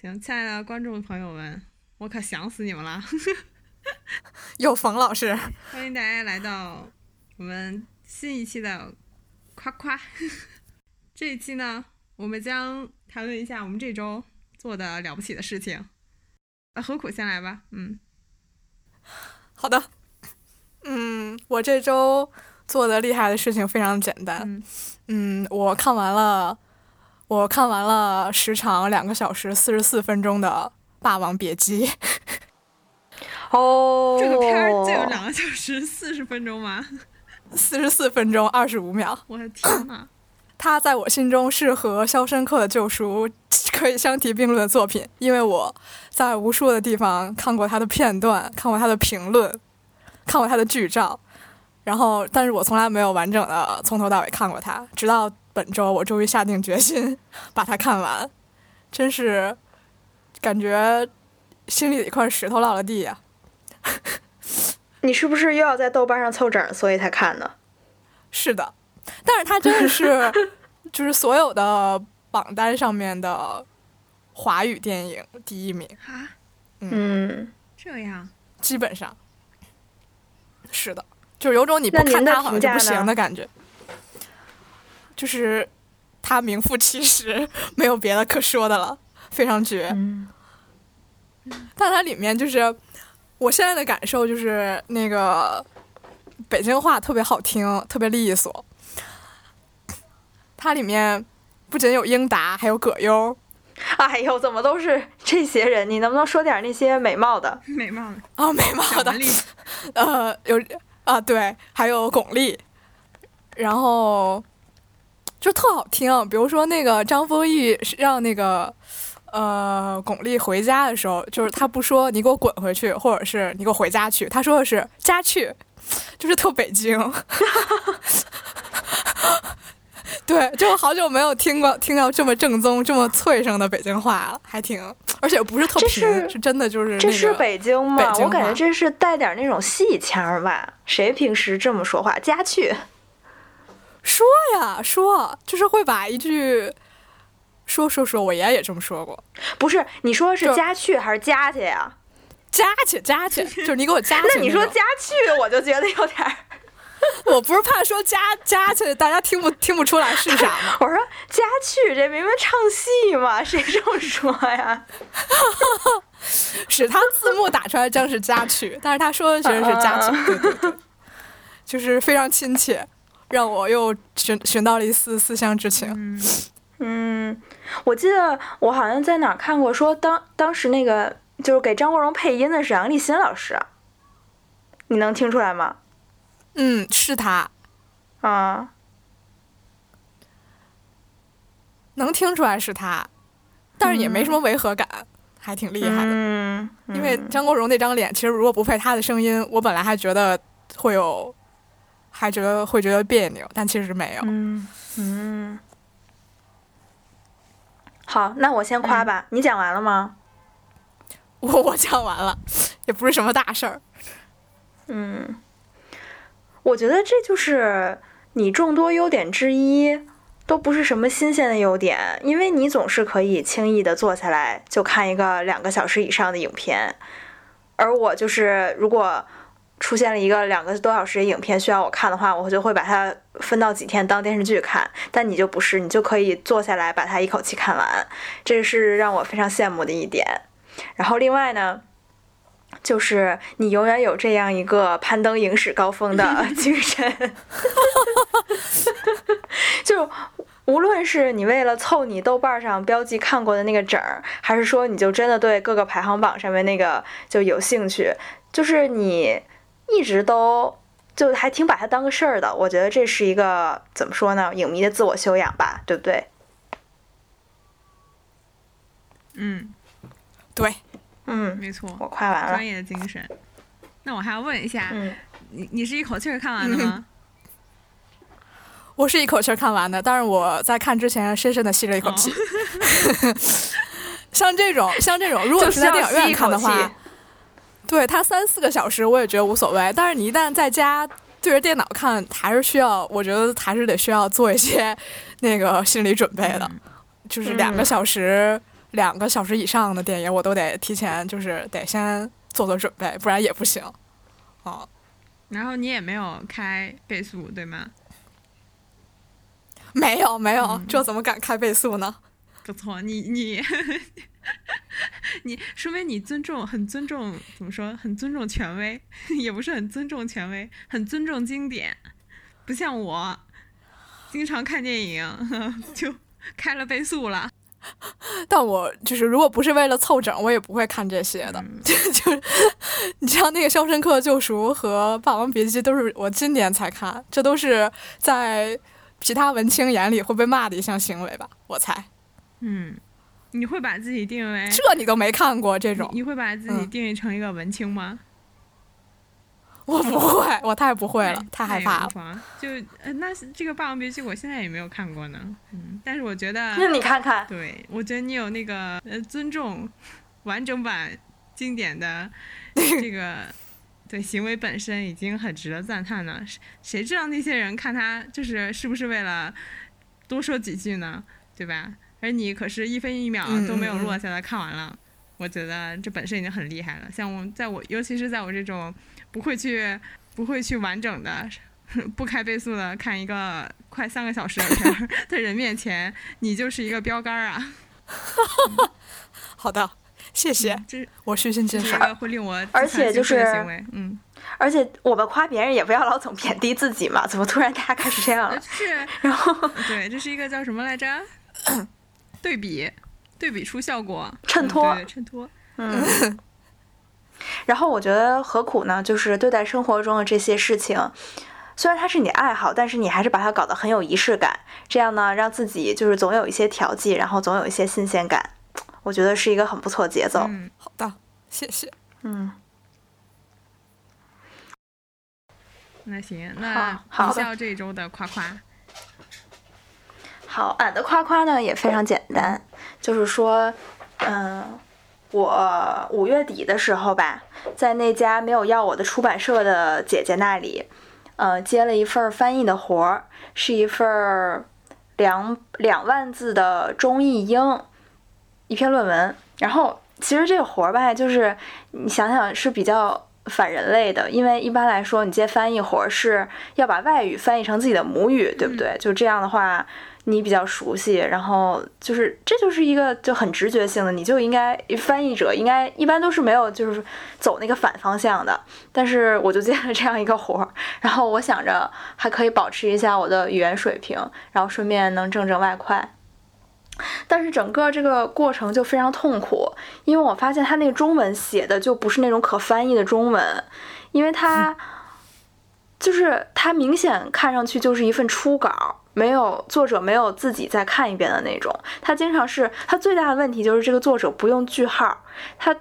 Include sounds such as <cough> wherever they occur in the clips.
行，亲爱的观众朋友们，我可想死你们了！<laughs> 有冯老师，欢迎大家来到我们新一期的夸夸。<laughs> 这一期呢，我们将谈论一下我们这周做的了不起的事情。呃，何苦先来吧？嗯，好的。嗯，我这周做的厉害的事情非常简单。嗯，我看完了，我看完了时长两个小时四十四分钟的《霸王别姬》。哦，这个片儿就有两个小时四十分钟吗？四十四分钟二十五秒。我的天呐！<coughs> 它在我心中是和《肖申克的救赎》可以相提并论的作品，因为我在无数的地方看过它的片段，看过它的评论，看过它的剧照，然后，但是我从来没有完整的从头到尾看过它。直到本周，我终于下定决心把它看完，真是感觉心里的一块石头落了地呀！<laughs> 你是不是又要在豆瓣上凑整，所以才看的？是的。但是它真的是，<laughs> 就是所有的榜单上面的华语电影第一名啊！嗯，这样，基本上是的，就有种你不看它好像就不行的感觉。就是他名副其实，<laughs> 没有别的可说的了，非常绝。嗯，但它里面就是我现在的感受就是那个北京话特别好听，特别利索。它里面不仅有英达，还有葛优。哎呦，怎么都是这些人？你能不能说点那些美貌的？美貌的啊，美貌的。<laughs> 呃，有啊，对，还有巩俐。然后就特好听，比如说那个张丰毅让那个呃巩俐回家的时候，就是他不说你给我滚回去，或者是你给我回家去，他说的是家去，就是特北京。<laughs> 对，就好久没有听过听到这么正宗、这么脆声的北京话了，还挺，而且不是特平，是真的就是这是北京吗？我感觉这是带点那种戏腔吧？谁平时这么说话？家去说呀说，就是会把一句说说说，我爷爷也这么说过。不是，你说是家去还是家去呀？家去家去，<laughs> 就是你给我家去。那你说家去，我就觉得有点。<laughs> 我不是怕说加加去，大家听不听不出来是啥吗？<laughs> 我说加去，这明明唱戏嘛，谁这么说呀？是他字幕打出来正是加去，但是他说的其实是加去，对对对，就是非常亲切，让我又寻寻到了一丝思乡之情。嗯，我记得我好像在哪看过，说当当时那个就是给张国荣配音的是杨立新老师，你能听出来吗？嗯，是他，啊，能听出来是他，但是也没什么违和感，还挺厉害的。嗯，因为张国荣那张脸，其实如果不配他的声音，我本来还觉得会有，还觉得会觉得别扭，但其实没有。嗯嗯，好，那我先夸吧。你讲完了吗？我我讲完了，也不是什么大事儿。嗯。我觉得这就是你众多优点之一，都不是什么新鲜的优点，因为你总是可以轻易的坐下来就看一个两个小时以上的影片，而我就是如果出现了一个两个多小时的影片需要我看的话，我就会把它分到几天当电视剧看，但你就不是，你就可以坐下来把它一口气看完，这是让我非常羡慕的一点。然后另外呢。就是你永远有这样一个攀登影史高峰的精神，<laughs> 就无论是你为了凑你豆瓣上标记看过的那个整儿，还是说你就真的对各个排行榜上面那个就有兴趣，就是你一直都就还挺把它当个事儿的。我觉得这是一个怎么说呢？影迷的自我修养吧，对不对？嗯，对。嗯，没错，我夸完了。专业的精神。那我还要问一下，你你是一口气儿看完的吗？我是一口气儿看完的，但是我在看之前深深的吸了一口气。<laughs> <laughs> 像这种，像这种，如果是在电影院看的话，对它三四个小时我也觉得无所谓。但是你一旦在家对着电脑看，还是需要，我觉得还是得需要做一些那个心理准备的，就是两个小时。两个小时以上的电影，我都得提前就是得先做做准备，不然也不行。哦，然后你也没有开倍速，对吗？没有没有，嗯这怎么敢开倍速呢？不错，你你 <laughs> <laughs> 你，说明你尊重，很尊重，怎么说？很尊重权威，<laughs> 也不是很尊重权威，很尊重经典，不像我，经常看电影 <laughs> 就开了倍速了。但我就是如果不是为了凑整，我也不会看这些的。嗯就是你像那个《肖申克救赎》和《霸王别姬》，都是我今年才看，这都是在其他文青眼里会被骂的一项行为吧？我猜，嗯，你会把自己定为这你都没看过这种你，你会把自己嗯定义成一个文青吗？我不会，我太不会了，太害怕了。就呃，那这个《霸王别姬》，我现在也没有看过呢。嗯，但是我觉得，那你看看，对我觉得你有那个呃尊重完整版经典的 <laughs> 这个对行为本身已经很值得赞叹了。谁谁知道那些人看他就是是不是为了多说几句呢？对吧？而你可是一分一秒嗯都没有落下来看完了。我觉得这本身已经很厉害了。像我，在我，尤其是在我这种不会去、不会去完整的、不开倍速的看一个快三个小时的片儿 <laughs> 的人面前，你就是一个标杆儿啊！<laughs> 好的，谢谢，这我虚心接受这是一。个会令我而且就是行为，嗯，而且我们夸别人也不要老总贬低自己嘛，怎么突然大家开始这样了？呃是，然后对，这是一个叫什么来着？<laughs> 对比，对比出效果，嗯衬托。对衬托，嗯，<laughs> 然后我觉得何苦呢？就是对待生活中的这些事情，虽然它是你的爱好，但是你还是把它搞得很有仪式感，这样呢，让自己就是总有一些调剂，然后总有一些新鲜感，我觉得是一个很不错的节奏。嗯，好的，谢谢。嗯，那行，那好的一笑这一周的夸夸，好，俺的夸夸呢也非常简单，就是说，嗯，我五月底的时候吧，在那家没有要我的出版社的姐姐那里，呃，接了一份儿翻译的活儿，是一份儿两两万字的中译英一篇论文。然后其实这个活儿吧，就是你想想是比较反人类的，因为一般来说你接翻译活儿是要把外语翻译成自己的母语，对不对？就这样的话。你比较熟悉，然后就是这就是一个就很直觉性的，你就应该翻译者应该一般都是没有就是走那个反方向的，但是我就接了这样一个活儿，然后我想着还可以保持一下我的语言水平，然后顺便能挣挣外快。但是整个这个过程就非常痛苦，因为我发现他那个中文写的就不是那种可翻译的中文，因为他就是他明显看上去就是一份初稿。没有作者没有自己再看一遍的那种，他经常是他最大的问题就是这个作者不用句号，他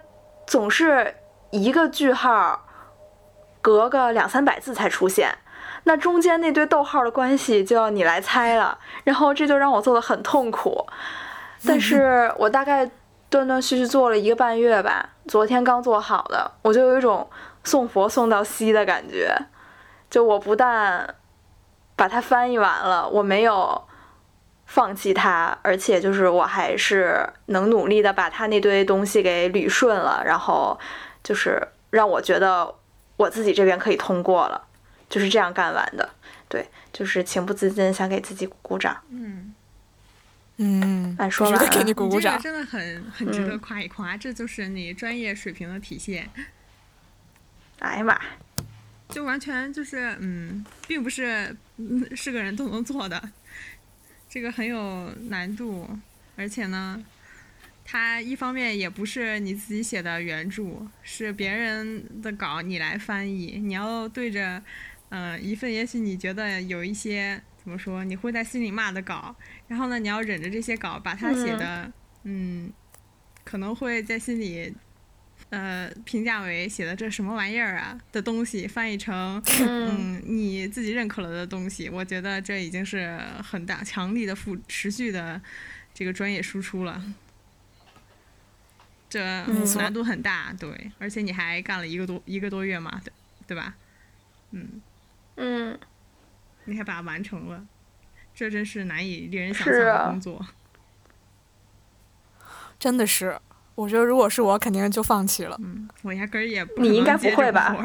总是一个句号隔个两三百字才出现，那中间那堆逗号的关系就要你来猜了，然后这就让我做的很痛苦，但是我大概断断续续做了一个半月吧，昨天刚做好的，我就有一种送佛送到西的感觉，就我不但把它翻译完了，我没有放弃它，而且就是我还是能努力的把它那堆东西给捋顺了，然后就是让我觉得我自己这边可以通过了，就是这样干完的。对，就是情不自禁想给自己鼓鼓掌。嗯，嗯，哎说完了必须得给你鼓鼓掌。你这个真的很很值得嗯夸一夸，这就是你专业水平的体现。哎呀妈，就完全就是嗯，并不是嗯是个人都能做的，这个很有难度，而且呢，它一方面也不是你自己写的原著，是别人的稿你来翻译，你要对着嗯、呃一份也许你觉得有一些怎么说你会在心里骂的稿，然后呢你要忍着这些稿把它写的嗯可能会在心里。呃，评价为写的这什么玩意儿啊的东西翻译成 <laughs> 嗯嗯你自己认可了的东西，我觉得这已经是很大强力的付持续的这个专业输出了。这难度很大，对，而且你还干了一个多一个多月嘛，对对吧？嗯，嗯，你还把它完成了，这真是难以令人想象的工作。真的是，我觉得如果是我，肯定就放弃了。嗯，我压根儿也不你应该不会吧？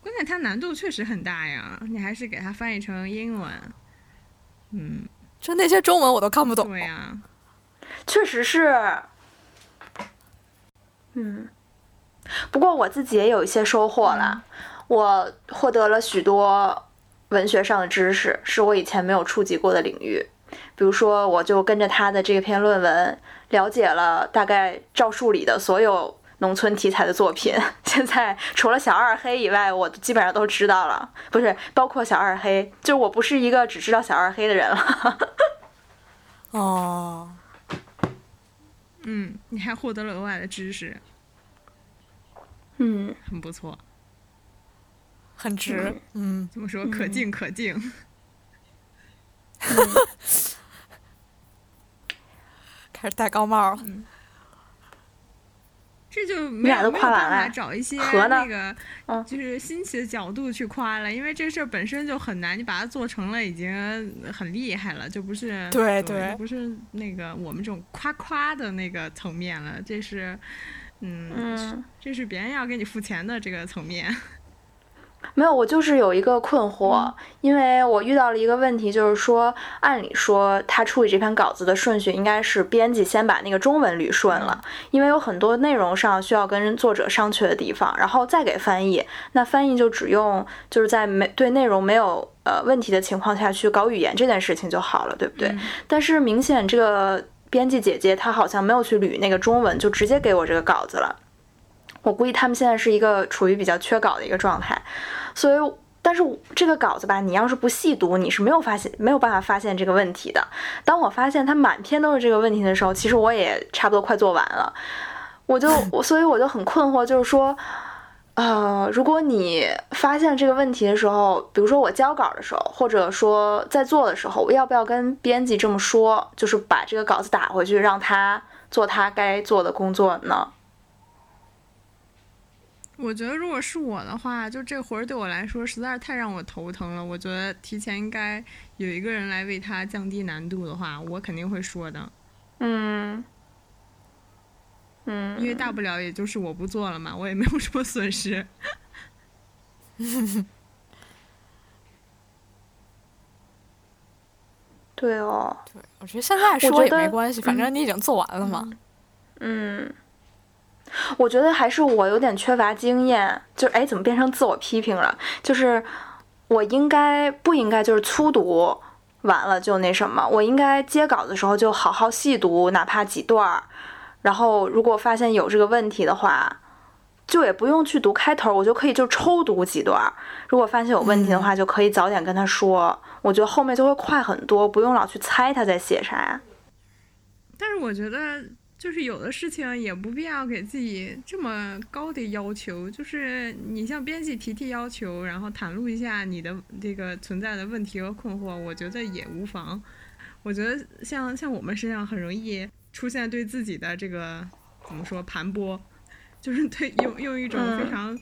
关键它难度确实很大呀，你还是给它翻译成英文。嗯，就那些中文我都看不懂。对呀、确实是，嗯，不过我自己也有一些收获啦，我获得了许多文学上的知识，是我以前没有触及过的领域。比如说，我就跟着他的这篇论文，了解了大概赵树理的所有农村题材的作品。<laughs> 现在除了小二黑以外，我基本上都知道了，不是包括小二黑，就我不是一个只知道小二黑的人了。<laughs> 哦，嗯，你还获得了额外的知识，嗯，很不错。很值。嗯，怎么说？可敬可敬。<laughs> 开始戴高帽了。这就没有没有办法夸完了找一些那个嗯就是新奇的角度去夸了，因为这事儿本身就很难，你把它做成了已经很厉害了，就不是对对对不是那个我们这种夸夸的那个层面了，这是嗯嗯这是别人要给你付钱的这个层面。没有，我就是有一个困惑，因为我遇到了一个问题，就是说，按理说他处理这篇稿子的顺序应该是编辑先把那个中文捋顺了，因为有很多内容上需要跟作者商榷的地方，然后再给翻译。那翻译就只用就是在没对内容没有呃问题的情况下去搞语言这件事情就好了，对不对？嗯但是明显这个编辑姐姐她好像没有去捋那个中文，就直接给我这个稿子了。我估计他们现在是一个处于比较缺稿的一个状态，所以，但是这个稿子吧，你要是不细读，你是没有发现没有办法发现这个问题的。当我发现它满篇都是这个问题的时候，其实我也差不多快做完了，我就我所以我就很困惑，就是说。呃，如果你发现这个问题的时候，比如说我交稿的时候，或者说在做的时候，我要不要跟编辑这么说，就是把这个稿子打回去，让他做他该做的工作呢？我觉得如果是我的话，就这活儿对我来说实在是太让我头疼了。我觉得提前应该有一个人来为他降低难度的话，我肯定会说的。嗯，嗯，因为大不了也就是我不做了嘛，我也没有什么损失。<laughs> 对哦，对，我觉得现在说也没关系，反正你已经做完了嘛。嗯，我觉得还是我有点缺乏经验，就哎，怎么变成自我批评了？就是我应该不应该就是粗读完了就那什么？我应该接稿的时候就好好细读，哪怕几段儿，然后如果发现有这个问题的话。就也不用去读开头，我就可以就抽读几段儿。如果发现有问题的话，就可以早点跟他说。我觉得后面就会快很多，不用老去猜他在写啥呀。但是我觉得，就是有的事情也不必要给自己这么高的要求。就是你向编辑提提要求，然后袒露一下你的这个存在的问题和困惑，我觉得也无妨。我觉得像像我们身上很容易出现对自己的这个怎么说盘剥，就是对用用一种非嗯常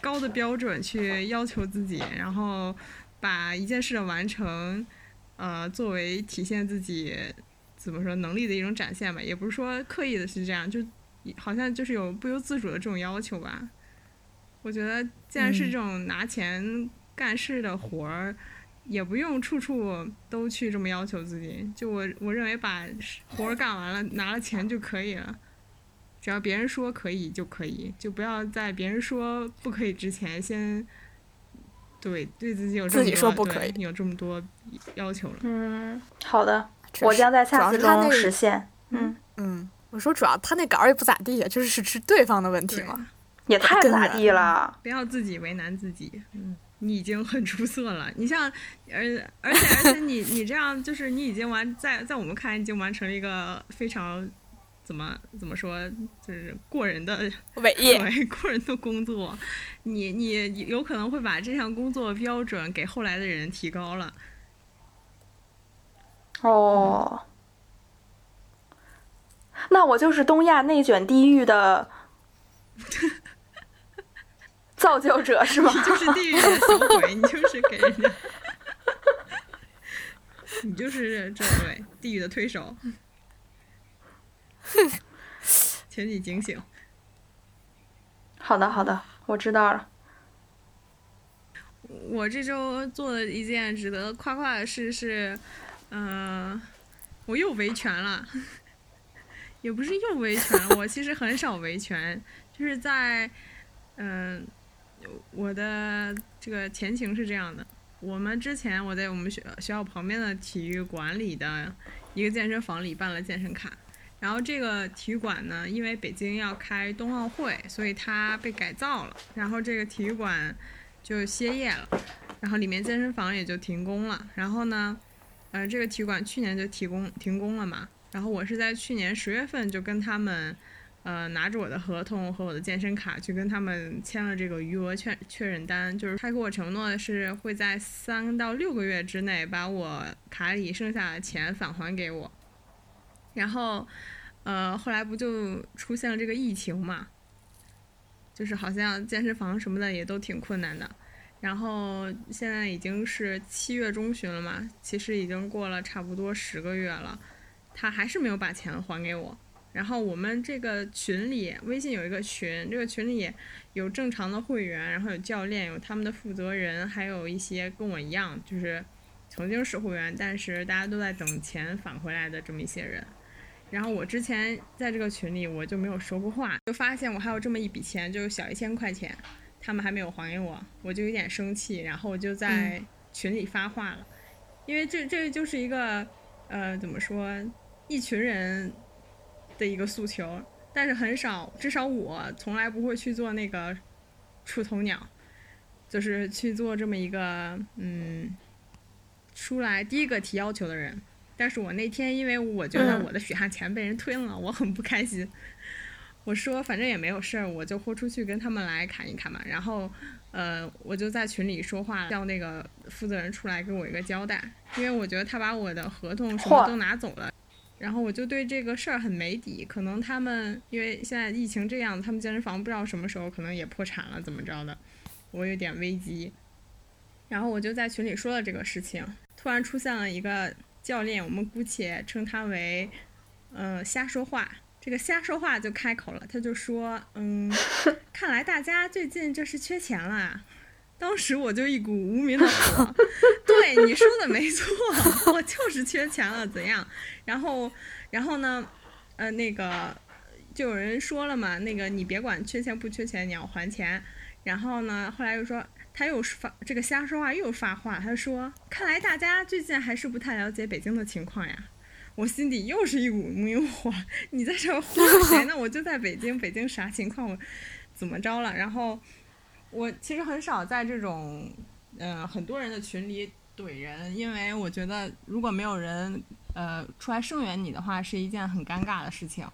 高的标准去要求自己，然后把一件事的完成，呃，作为体现自己怎么说能力的一种展现吧，也不是说刻意的是这样，就好像就是有不由自主的这种要求吧。我觉得，既然是这种拿钱干事的活儿，也不用处处都去这么要求自己。就我我认为，把活儿干完了，拿了钱就可以了。只要别人说可以就可以，就不要在别人说不可以之前先对对自己有这么自己多说不可以有这么多要求了。嗯，好的，我将在主下次中实现。嗯，嗯，我说主要他那稿儿也不咋地，就是是是对方的问题嘛。也太不咋地了。不要自己为难自己。嗯，你已经很出色了。你像，而而且而且你你这样就是你已经完在在我们看来已经完成了一个非常怎么怎么说就是过人的 <laughs> 伟业，<laughs> 对过人的工作。你你有可能会把这项工作标准给后来的人提高了。哦，那我就是东亚内卷地狱的 <laughs> 造就者是吗？你就是地狱的小鬼，你就是给人家，你就是这对地狱的推手。<laughs> 请你警醒。好的，好的，我知道了。我这周做的一件值得夸夸的事是，嗯、我又维权了，<laughs> 也不是又维权，<laughs> 我其实很少维权，就是在，嗯、我的这个前情是这样的，我们之前我在我们学学校旁边的体育馆里的一个健身房里办了健身卡，然后这个体育馆呢，因为北京要开冬奥会，所以它被改造了，然后这个体育馆就歇业了，然后里面健身房也就停工了。然后呢，呃，这个体育馆去年就停工停工了嘛。然后我是在去年十月份就跟他们，呃，拿着我的合同和我的健身卡去跟他们签了这个余额确确认单，就是他给我承诺的是会在三到六个月之内把我卡里剩下的钱返还给我。然后，呃，后来不就出现了这个疫情嘛，就是好像健身房什么的也都挺困难的。然后现在已经是七月中旬了嘛，其实已经过了差不多十个月了，他还是没有把钱还给我。然后我们这个群里，微信有一个群，这个群里有正常的会员，然后有教练，有他们的负责人，还有一些跟我一样，就是曾经是会员，但是大家都在等钱返回来的这么一些人。然后我之前在这个群里我就没有说过话，就发现我还有这么一笔钱，就是小一千块钱，他们还没有还给我，我就有点生气，然后我就在群里发话了，因为这这就是一个呃怎么说，一群人的一个诉求，但是很少，至少我从来不会去做那个出头鸟，就是去做这么一个嗯出来第一个提要求的人。但是我那天因为我觉得嗯我的血汗钱被人吞了，我很不开心。我说反正也没有事儿，我就豁出去跟他们来砍一砍嘛。然后，呃，我就在群里说话，叫那个负责人出来给我一个交代，因为我觉得他把我的合同什么都拿走了。然后我就对这个事儿很没底，可能他们因为现在疫情这样，他们健身房不知道什么时候可能也破产了，怎么着的，我有点危机。然后我就在群里说了这个事情，突然出现了一个教练，我们姑且称他为，呃，瞎说话。这个瞎说话就开口了，他就说：“嗯，看来大家最近这是缺钱了。”当时我就一股无名的火，<laughs> 对你说的没错，我就是缺钱了，怎样？然后，然后呢，呃，那个就有人说了嘛，那个你别管缺钱不缺钱，你要还钱。然后呢，后来又说他又发这个瞎说话又发话，他说：“看来大家最近还是不太了解北京的情况呀。”我心底又是一股无名火，你在这儿忽悠 <laughs> 谁呢？我就在北京，北京啥情况？我怎么着了？然后我其实很少在这种呃很多人的群里怼人，因为我觉得如果没有人呃出来声援你的话，是一件很尴尬的事情，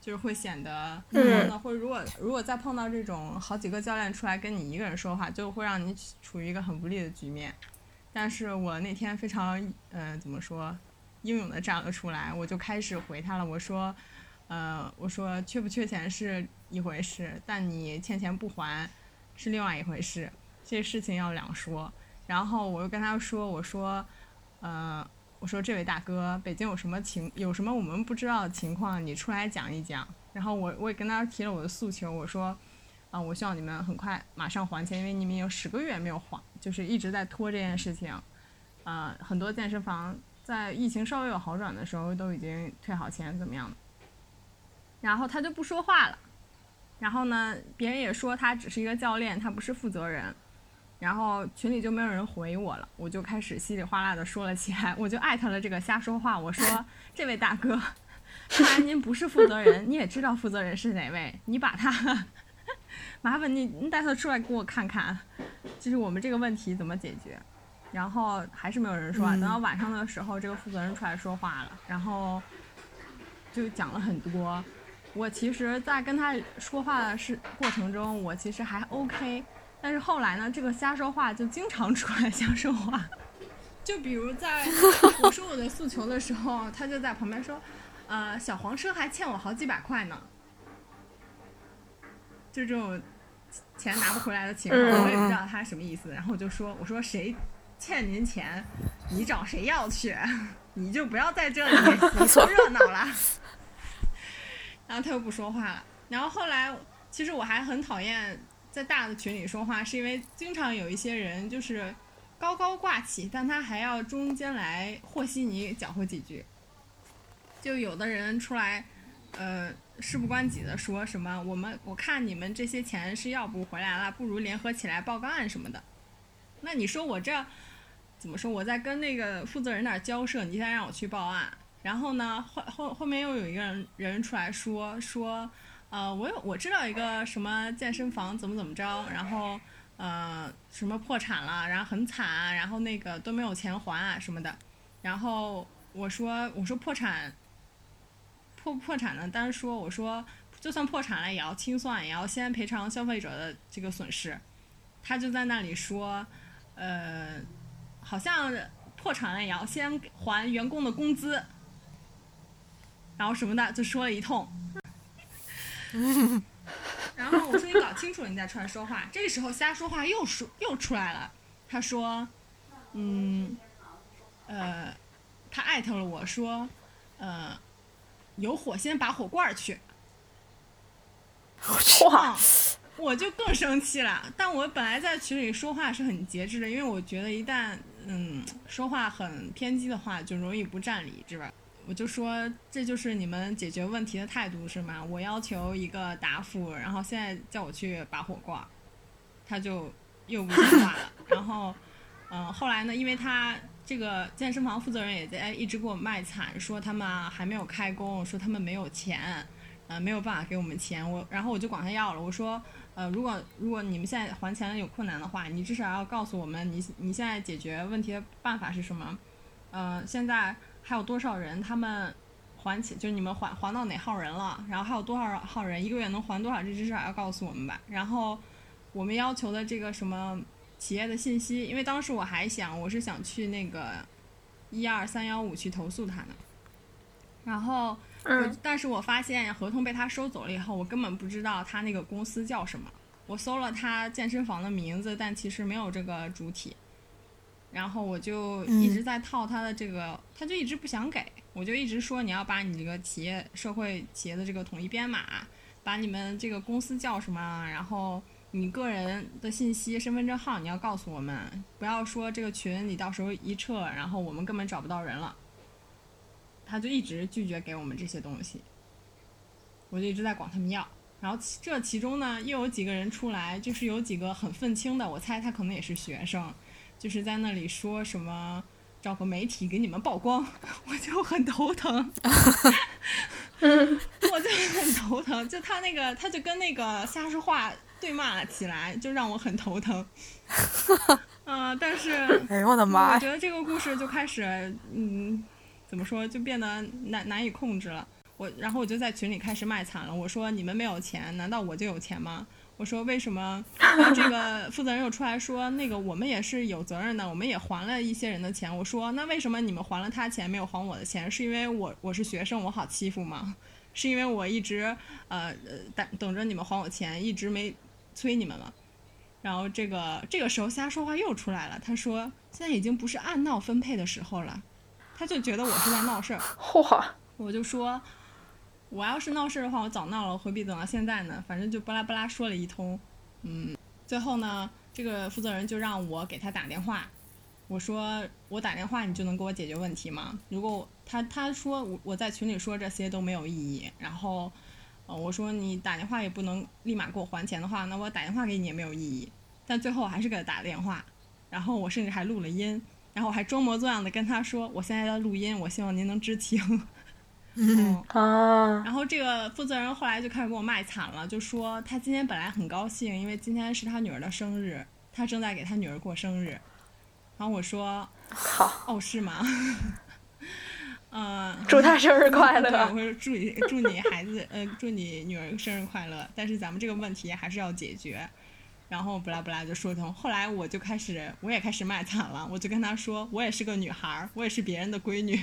就是会显得嗯或者如果如果再碰到这种好几个教练出来跟你一个人说话，就会让你处于一个很不利的局面。但是我那天非常呃怎么说？英勇的站了出来，我就开始回他了。我说，呃，我说缺不缺钱是一回事，但你欠钱不还是另外一回事，这事情要两说。然后我又跟他说，我说，呃，我说这位大哥，北京有什么情，有什么我们不知道的情况，你出来讲一讲。然后我我也跟他提了我的诉求，我说，啊、我希望你们很快马上还钱，因为你们有十个月没有还，就是一直在拖这件事情。啊、很多健身房在疫情稍微有好转的时候都已经退好钱，怎么样？然后他就不说话了。然后呢，别人也说他只是一个教练，他不是负责人。然后群里就没有人回我了，我就开始稀里哗啦的说了起来，我就艾特了这个瞎说话，我说 <laughs> 这位大哥，<laughs> 看来您不是负责人，你也知道负责人是哪位，你把他，麻烦你你带他出来给我看看，就是我们这个问题怎么解决。然后还是没有人说话。嗯等到晚上的时候，这个负责人出来说话了，然后就讲了很多。我其实，在跟他说话的是过程中，我其实还 OK，但是后来呢，这个瞎说话就经常出来瞎说话。就比如在我说我的诉求的时候，他就在旁边说：“呃，小黄车还欠我好几百块呢。”就这种钱拿不回来的情况，嗯我也不知道他什么意思。然后我就说：“我说谁欠您钱，你找谁要去，<laughs> 你就不要在这里 <laughs> 凑热闹了。”然后他又不说话了。然后后来，其实我还很讨厌在大的群里说话，是因为经常有一些人就是高高挂起，但他还要中间来和稀泥搅和几句。就有的人出来，呃，事不关己的说什么，我们我看你们这些钱是要不回来了，不如联合起来报个案什么的。那你说我这怎么说？我在跟那个负责人那儿交涉，你现在让我去报案，然后呢，后后后面又有一个人人出来说说，呃，我有我知道一个什么健身房怎么怎么着，然后呃什么破产了，然后很惨，然后那个都没有钱还什么的，然后我说我说破产。破不破产呢？单说我说，就算破产了，也要清算，也要先赔偿消费者的这个损失。他就在那里说，呃，好像破产了也要先还员工的工资，然后什么的，就说了一通。然后我说你搞清楚了，你再出来说话。这个时候瞎说话又说又出来了。他说，嗯，呃，他艾特了我说，呃。有火先拔火罐去，<laughs> 哇！我就更生气了。但我本来在群里说话是很节制的，因为我觉得一旦嗯说话很偏激的话，就容易不占理，是吧？我就说这就是你们解决问题的态度是吗？我要求一个答复，然后现在叫我去拔火罐，他就又不说话了。<laughs> 然后嗯，后来呢，因为他。这个健身房负责人也在一直给我卖惨，说他们还没有开工，说他们没有钱，呃，没有办法给我们钱。我然后我就管他要了，我说，呃，如果如果你们现在还钱有困难的话，你至少要告诉我们，你你现在解决问题的办法是什么？呃，现在还有多少人他们还钱，就是你们还还到哪号人了？然后还有多少号人一个月能还多少？这至少要告诉我们吧。然后我们要求的这个什么？企业的信息，因为当时我还想，我是想去那个一二三幺五去投诉他呢。然后，嗯，但是我发现合同被他收走了以后，我根本不知道他那个公司叫什么。我搜了他健身房的名字，但其实没有这个主体。然后我就一直在套他的这个，他就一直不想给，我就一直说你要把你这个企业社会企业的这个统一编码，把你们这个公司叫什么，然后。你个人的信息、身份证号你要告诉我们，不要说这个群你到时候一撤，然后我们根本找不到人了。他就一直拒绝给我们这些东西，我就一直在管他们要。然后这其中呢，又有几个人出来，就是有几个很愤青的，我猜他可能也是学生，就是在那里说什么找个媒体给你们曝光，<laughs> 我就很头疼。我就很头疼，就他那个，他就跟那个瞎说话。对骂了起来，就让我很头疼。<laughs> 嗯，但是，哎呦我的妈！我觉得这个故事就开始，嗯，怎么说，就变得难难以控制了。我，然后我就在群里开始卖惨了。我说：“你们没有钱，难道我就有钱吗？”我说：“为什么？<laughs> ”这个负责人又出来说：“那个我们也是有责任的，我们也还了一些人的钱。”我说：“那为什么你们还了他钱，没有还我的钱？是因为我我是学生，我好欺负吗？是因为我一直呃等等着你们还我钱，一直没。”催你们吗，然后这个这个时候瞎说话又出来了。他说现在已经不是按闹分配的时候了，他就觉得我是在闹事儿。<laughs> 嚯！我就说，我要是闹事儿的话，我早闹了，何必等到现在呢？反正就巴拉巴拉说了一通。嗯，最后呢，这个负责人就让我给他打电话。我说我打电话你就能给我解决问题吗？如果他他说我我在群里说这些都没有意义，然后。呃，我说你打电话也不能立马给我还钱的话，那我打电话给你也没有意义。但最后我还是给他打了电话，然后我甚至还录了音，然后我还装模作样的跟他说，我现在在录音，我希望您能知情。<laughs> 嗯啊。然后这个负责人后来就开始给我卖惨了，就说他今天本来很高兴，因为今天是他女儿的生日，他正在给他女儿过生日。然后我说，好，哦，是吗？嗯，<laughs> 祝他生日快 <laughs> 乐！我会祝你祝你孩子呃祝你女儿生日快乐。但是咱们这个问题还是要解决。然后不拉不拉就说通。后来我就开始我也开始卖惨了，我就跟他说我也是个女孩儿，我也是别人的闺女。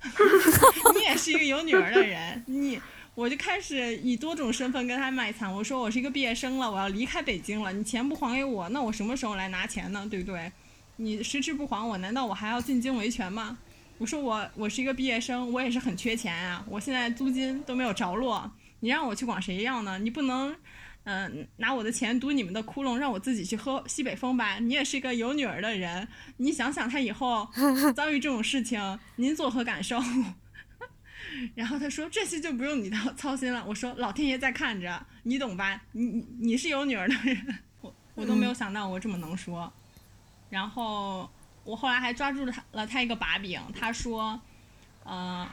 <laughs> 你也是一个有女儿的人，你我就开始以多种身份跟他卖惨。我说我是一个毕业生了，我要离开北京了，你钱不还给我，那我什么时候来拿钱呢？对不对？你迟迟不还我，难道我还要进京维权吗？我说我我是一个毕业生，我也是很缺钱啊，我现在租金都没有着落，你让我去管谁要呢？你不能，嗯、拿我的钱堵你们的窟窿，让我自己去喝西北风吧？你也是一个有女儿的人，你想想他以后 <laughs> 遭遇这种事情，您作何感受？<laughs> 然后他说这些就不用你操操心了。我说老天爷在看着，你懂吧？你你你是有女儿的人，我我都没有想到我这么能说。然后我后来还抓住了他了他一个把柄，他说，呃，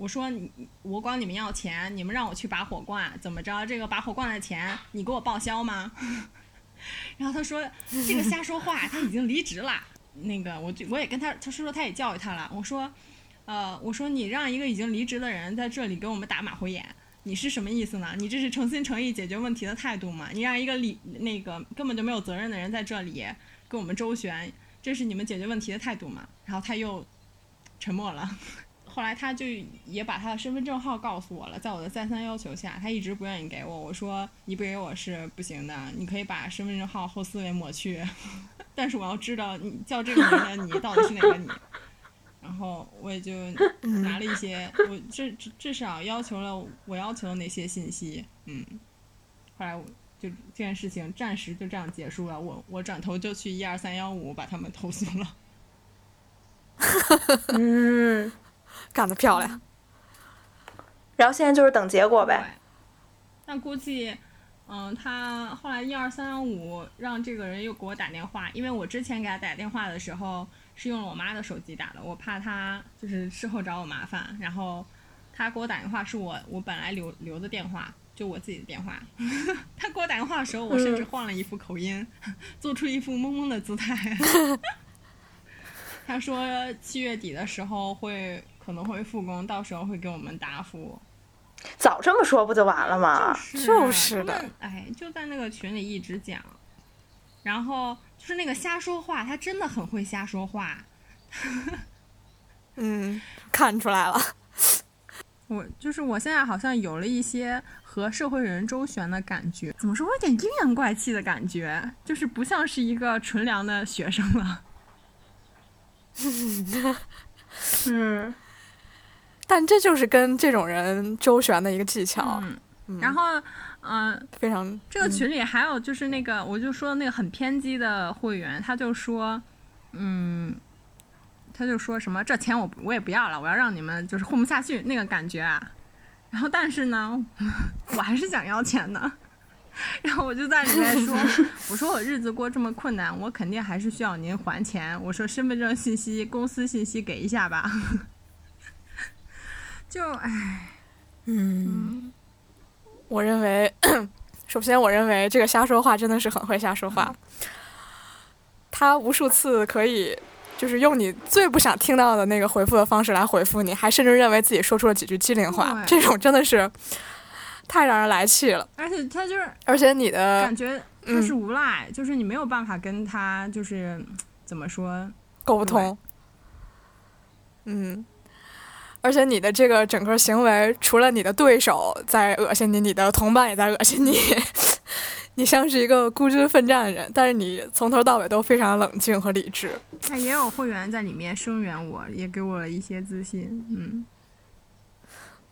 我说你我管你们要钱，你们让我去拔火罐，怎么着？这个拔火罐的钱你给我报销吗？<laughs> 然后他说这个瞎说话，他已经离职了。那个我就我也跟他他说说他也教育他了，我说。呃，我说你让一个已经离职的人在这里给我们打马虎眼，你是什么意思呢？你这是诚心诚意解决问题的态度吗？你让一个理那个根本就没有责任的人在这里跟我们周旋，这是你们解决问题的态度吗？然后他又沉默了。后来他就也把他的身份证号告诉我了，在我的再三要求下，他一直不愿意给我。我说你不给我是不行的，你可以把身份证号后四位抹去，<laughs> 但是我要知道你叫这个名的你到底是哪个你。然后我也就拿了一些，我至至少要求了我要求的那些信息，嗯，后来我就这件事情暂时就这样结束了，我我转头就去一二三幺五把他们投诉了。<laughs> 嗯，干得漂亮。然后现在就是等结果呗。对，但估计，嗯，他后来一二三幺五让这个人又给我打电话，因为我之前给他打电话的时候是用了我妈的手机打的，我怕他就是事后找我麻烦，然后他给我打电话是我我本来留留的电话，就我自己的电话。<laughs> 他给我打电话的时候，我甚至换了一副口音，<laughs> 做出一副懵懵的姿态。<laughs> 他说七月底的时候会可能会复工，到时候会给我们答复。早这么说不就完了吗？就是的哎，就在那个群里一直讲，然后就是那个瞎说话，他真的很会瞎说话。<laughs> 嗯，看出来了。<laughs> 我就是我现在好像有了一些和社会人周旋的感觉，怎么说？我有点阴阳怪气的感觉，就是不像是一个纯良的学生了。<laughs> 嗯，但这就是跟这种人周旋的一个技巧，嗯，然后，嗯、非常这个群里还有就是那个，我就说那个很偏激的会员，他就说，嗯，他就说什么这钱我我也不要了，我要让你们就是混不下去那个感觉啊。然后但是呢，<laughs> 我还是想要钱的。<laughs> 然后我就在里面说，<laughs> 我说我日子过这么困难，我肯定还是需要您还钱。我说身份证信息、公司信息给一下吧。就唉，嗯，我认为，首先我认为这个瞎说话真的是很会瞎说话。他无数次可以就是用你最不想听到的那个回复的方式来回复你，还甚至认为自己说出了几句机灵话，这种真的是太让人来气了。而且他就是而且你的感觉他嗯是无赖，就是你没有办法跟他就是怎么说，沟通，嗯，而且你的这个整个行为，除了你的对手在恶心你，你的同伴也在恶心你，<laughs> 你像是一个孤军奋战的人，但是你从头到尾都非常冷静和理智。那也有会员在里面声援我，也给我了一些自信。嗯，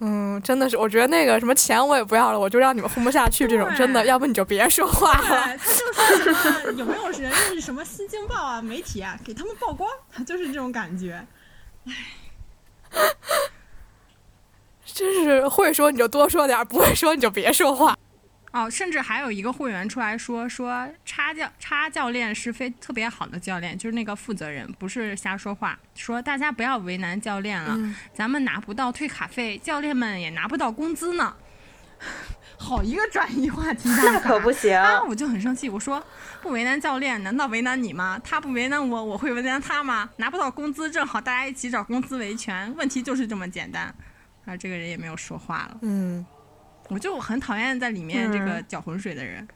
嗯，真的是，我觉得那个什么钱我也不要了，我就让你们混不下去，这种真的，要不你就别说话了。他就说什么有没有人认识什么《新京报》啊、媒体啊，给他们曝光，<laughs> 就是这种感觉。<laughs> 真是会说你就多说点，不会说你就别说话。哦，甚至还有一个会员出来说说叉教叉教练是非特别好的教练，就是那个负责人，不是瞎说话。说大家不要为难教练了，嗯咱们拿不到退卡费，教练们也拿不到工资呢。好一个转移话题办那可不行。啊！我就很生气，我说不为难教练，难道为难你吗？他不为难我，我会为难他吗？拿不到工资，正好大家一起找工资维权，问题就是这么简单。啊，这个人也没有说话了。嗯，我就很讨厌在里面这个嗯搅浑水的人。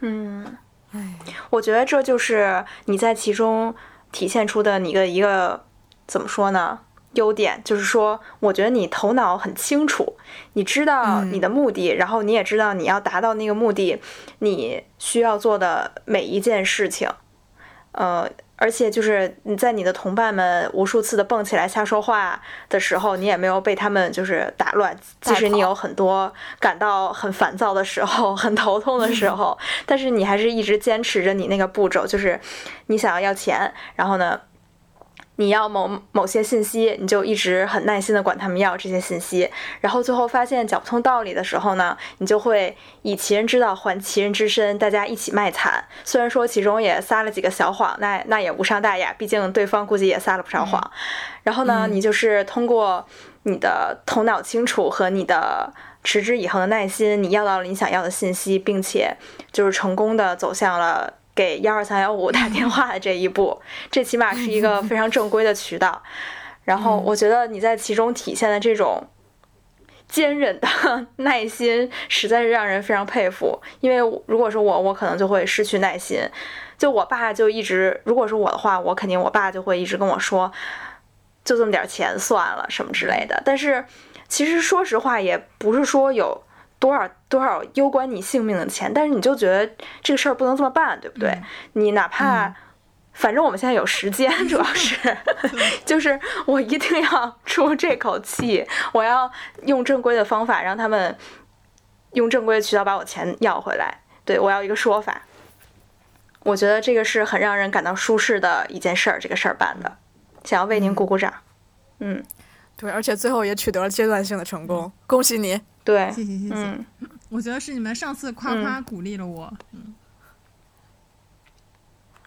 嗯，哎，我觉得这就是你在其中体现出的你的一个怎么说呢？优点就是说，我觉得你头脑很清楚，你知道嗯你的目的，然后你也知道你要达到那个目的，你需要做的每一件事情。呃，而且就是你在你的同伴们无数次的蹦起来瞎说话的时候，你也没有被他们就是打乱。即使你有很多感到很烦躁的时候、很头痛的时候，<laughs> 但是你还是一直坚持着你那个步骤，就是你想要要钱，然后呢？你要某某些信息，你就一直很耐心的管他们要这些信息，然后最后发现讲不通道理的时候呢，你就会以其人之道还其人之身，大家一起卖惨。虽然说其中也撒了几个小谎，那那也无伤大雅，毕竟对方估计也撒了不少谎。然后呢，你就是通过你的头脑清楚和你的持之以恒的耐心，你要到了你想要的信息，并且就是成功的走向了。给幺二三幺五打电话的这一步，<laughs> 这起码是一个 <laughs> 非常正规的渠道。然后我觉得你在其中体现的这种坚忍的 <laughs> 耐心，实在是让人非常佩服。因为如果是我，我可能就会失去耐心。就我爸就一直，如果是我的话，我肯定我爸就会一直跟我说，就这么点钱算了什么之类的。但是其实说实话，也不是说有。多少多少攸关你性命的钱，但是你就觉得这个事儿不能这么办，对不对？你哪怕，反正我们现在有时间，<laughs> 主要是，就是我一定要出这口气，我要用正规的方法让他们用正规的渠道把我钱要回来。对我要一个说法，我觉得这个是很让人感到舒适的一件事儿，这个事儿办的，想要为您鼓鼓掌。嗯，对，而且最后也取得了阶段性的成功，恭喜你。对，谢谢谢谢。我觉得是你们上次夸夸鼓励了我。嗯。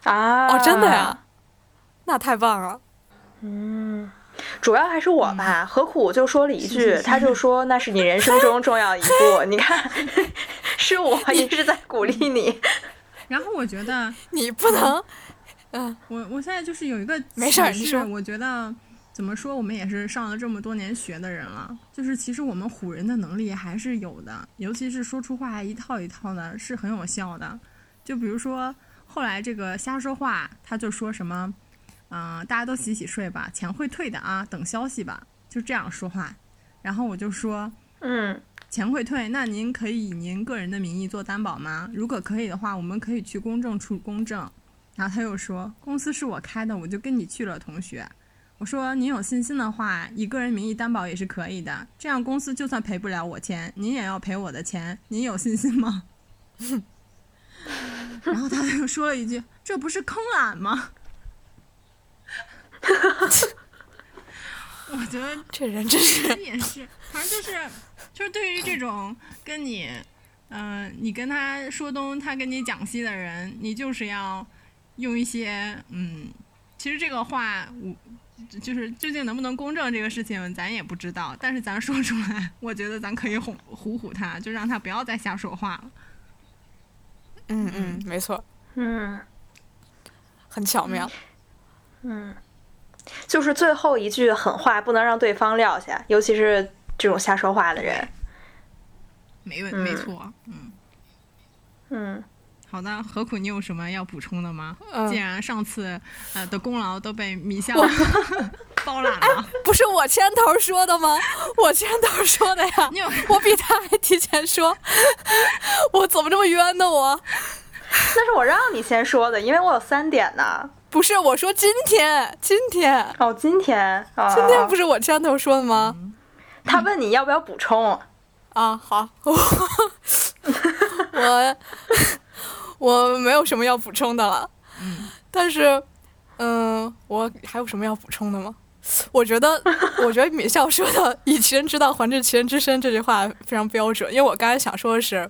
啊！哦，真的呀？那太棒了。嗯，主要还是我吧。何苦就说了一句，他就说那是你人生中重要一步。<laughs> 你看，<laughs> 是我一直在鼓励你。<laughs> 然后我觉得你不能。嗯。我我现在就是有一个没事，你说。我觉得。怎么说？我们也是上了这么多年学的人了，就是其实我们唬人的能力还是有的，尤其是说出话一套一套的，是很有效的。就比如说后来这个瞎说话，他就说什么，嗯，大家都洗洗睡吧，钱会退的啊，等消息吧，就这样说话。然后我就说，嗯，钱会退，那您可以以您个人的名义做担保吗？如果可以的话，我们可以去公证处公证。然后他又说，公司是我开的，我就跟你去了，同学。我说您有信心的话，以个人名义担保也是可以的。这样公司就算赔不了我钱，您也要赔我的钱。您有信心吗？<laughs> 然后他又说了一句：“这不是坑俺吗？” <laughs> 我觉得 <laughs> 这人真是也是，反正就是，就是对于这种跟你，嗯，你跟他说东，他跟你讲西的人，你就是要用一些，嗯，其实这个话我。就是究竟能不能公正这个事情，咱也不知道。但是咱说出来，我觉得咱可以哄唬唬他，就让他不要再瞎说话了。嗯嗯，没错。嗯，很巧妙。嗯，就是最后一句狠话不能让对方撂下，尤其是这种瞎说话的人。没问，没错。嗯。嗯。好的，何苦？你有什么要补充的吗？既然上次呃的功劳都被米夏 <laughs> 包揽了，不是我牵头说的吗？我牵头说的呀，<laughs> 你我比他还提前说，<laughs> 我怎么这么冤呢？我那是我让你先说的，因为我有三点呢。不是，我说今天，今天哦，今天，今天不是我牵头说的吗？他问你要不要补充啊？好，我。我没有什么要补充的了，但是，嗯，我还有什么要补充的吗？我觉得，<laughs> 我觉得米笑说的“以其人之道还治其人之身”这句话非常标准。因为我刚才想说的是，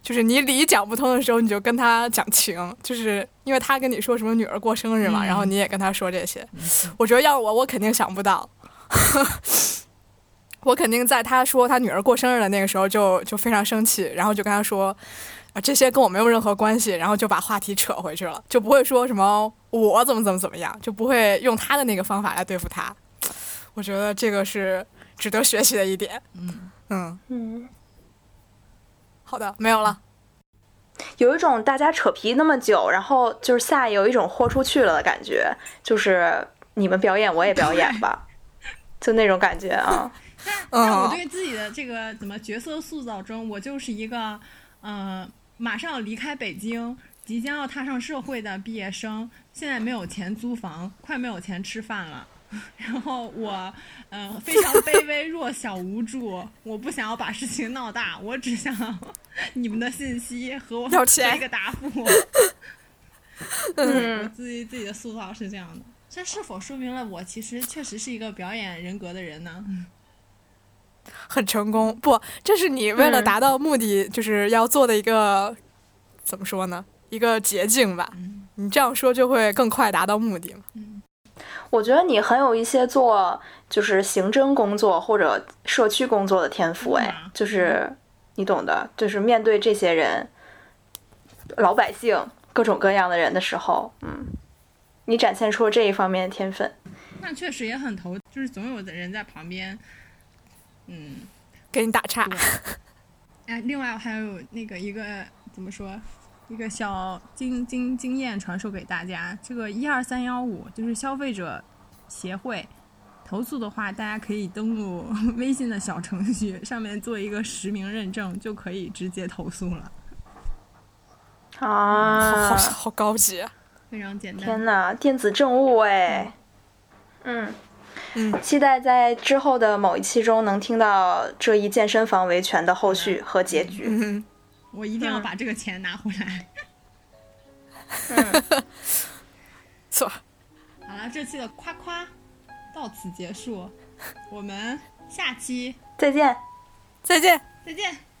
就是你理讲不通的时候，你就跟他讲情，就是因为他跟你说什么女儿过生日嘛，然后你也跟他说这些。我觉得要我，我肯定想不到，<laughs> 我肯定在他说他女儿过生日的那个时候就就非常生气，然后就跟他说。啊，这些跟我没有任何关系，然后就把话题扯回去了，就不会说什么我怎么怎么怎么样，就不会用他的那个方法来对付他。我觉得这个是值得学习的一点。嗯嗯嗯。好的，没有了。有一种大家扯皮那么久，然后就是下有一种豁出去了的感觉，就是你们表演我也表演吧，<laughs> 就那种感觉啊。<laughs> 但我对自己的这个怎么角色塑造中，我就是一个。嗯，马上要离开北京，即将要踏上社会的毕业生，现在没有钱租房，快没有钱吃饭了。<laughs> 然后我，嗯、非常卑微、弱小、无助。我不想要把事情闹大，我只想你们的信息和我要钱一个答复。<laughs> 嗯我嗯，自己自己的塑造是这样的，这是否说明了我其实确实是一个表演人格的人呢？很成功。不，这是你为了嗯达到目的，就是要做的一个怎么说呢？一个捷径吧。你这样说就会更快达到目的嘛。我觉得你很有一些做就是刑侦工作或者社区工作的天赋，哎嗯，就是你懂的，就是面对这些人，老百姓各种各样的人的时候，嗯，你展现出了这一方面的天分。那确实也很头，就是总有的人在旁边，嗯，给你打岔。对。哎，另外还有那个一个怎么说，一个小经经经验传授给大家，这个一二三幺五就是消费者协会。投诉的话，大家可以登录微信的小程序，上面做一个实名认证，就可以直接投诉了，好啊好，好高级啊！非常简单。天哪，电子政务哎，嗯。嗯，期待在之后的某一期中能听到这一健身房维权的后续和结局。嗯，我一定要嗯把这个钱拿回来。嗯，<laughs> 错。好了，这期的夸夸到此结束，我们下期再见。再见。再见。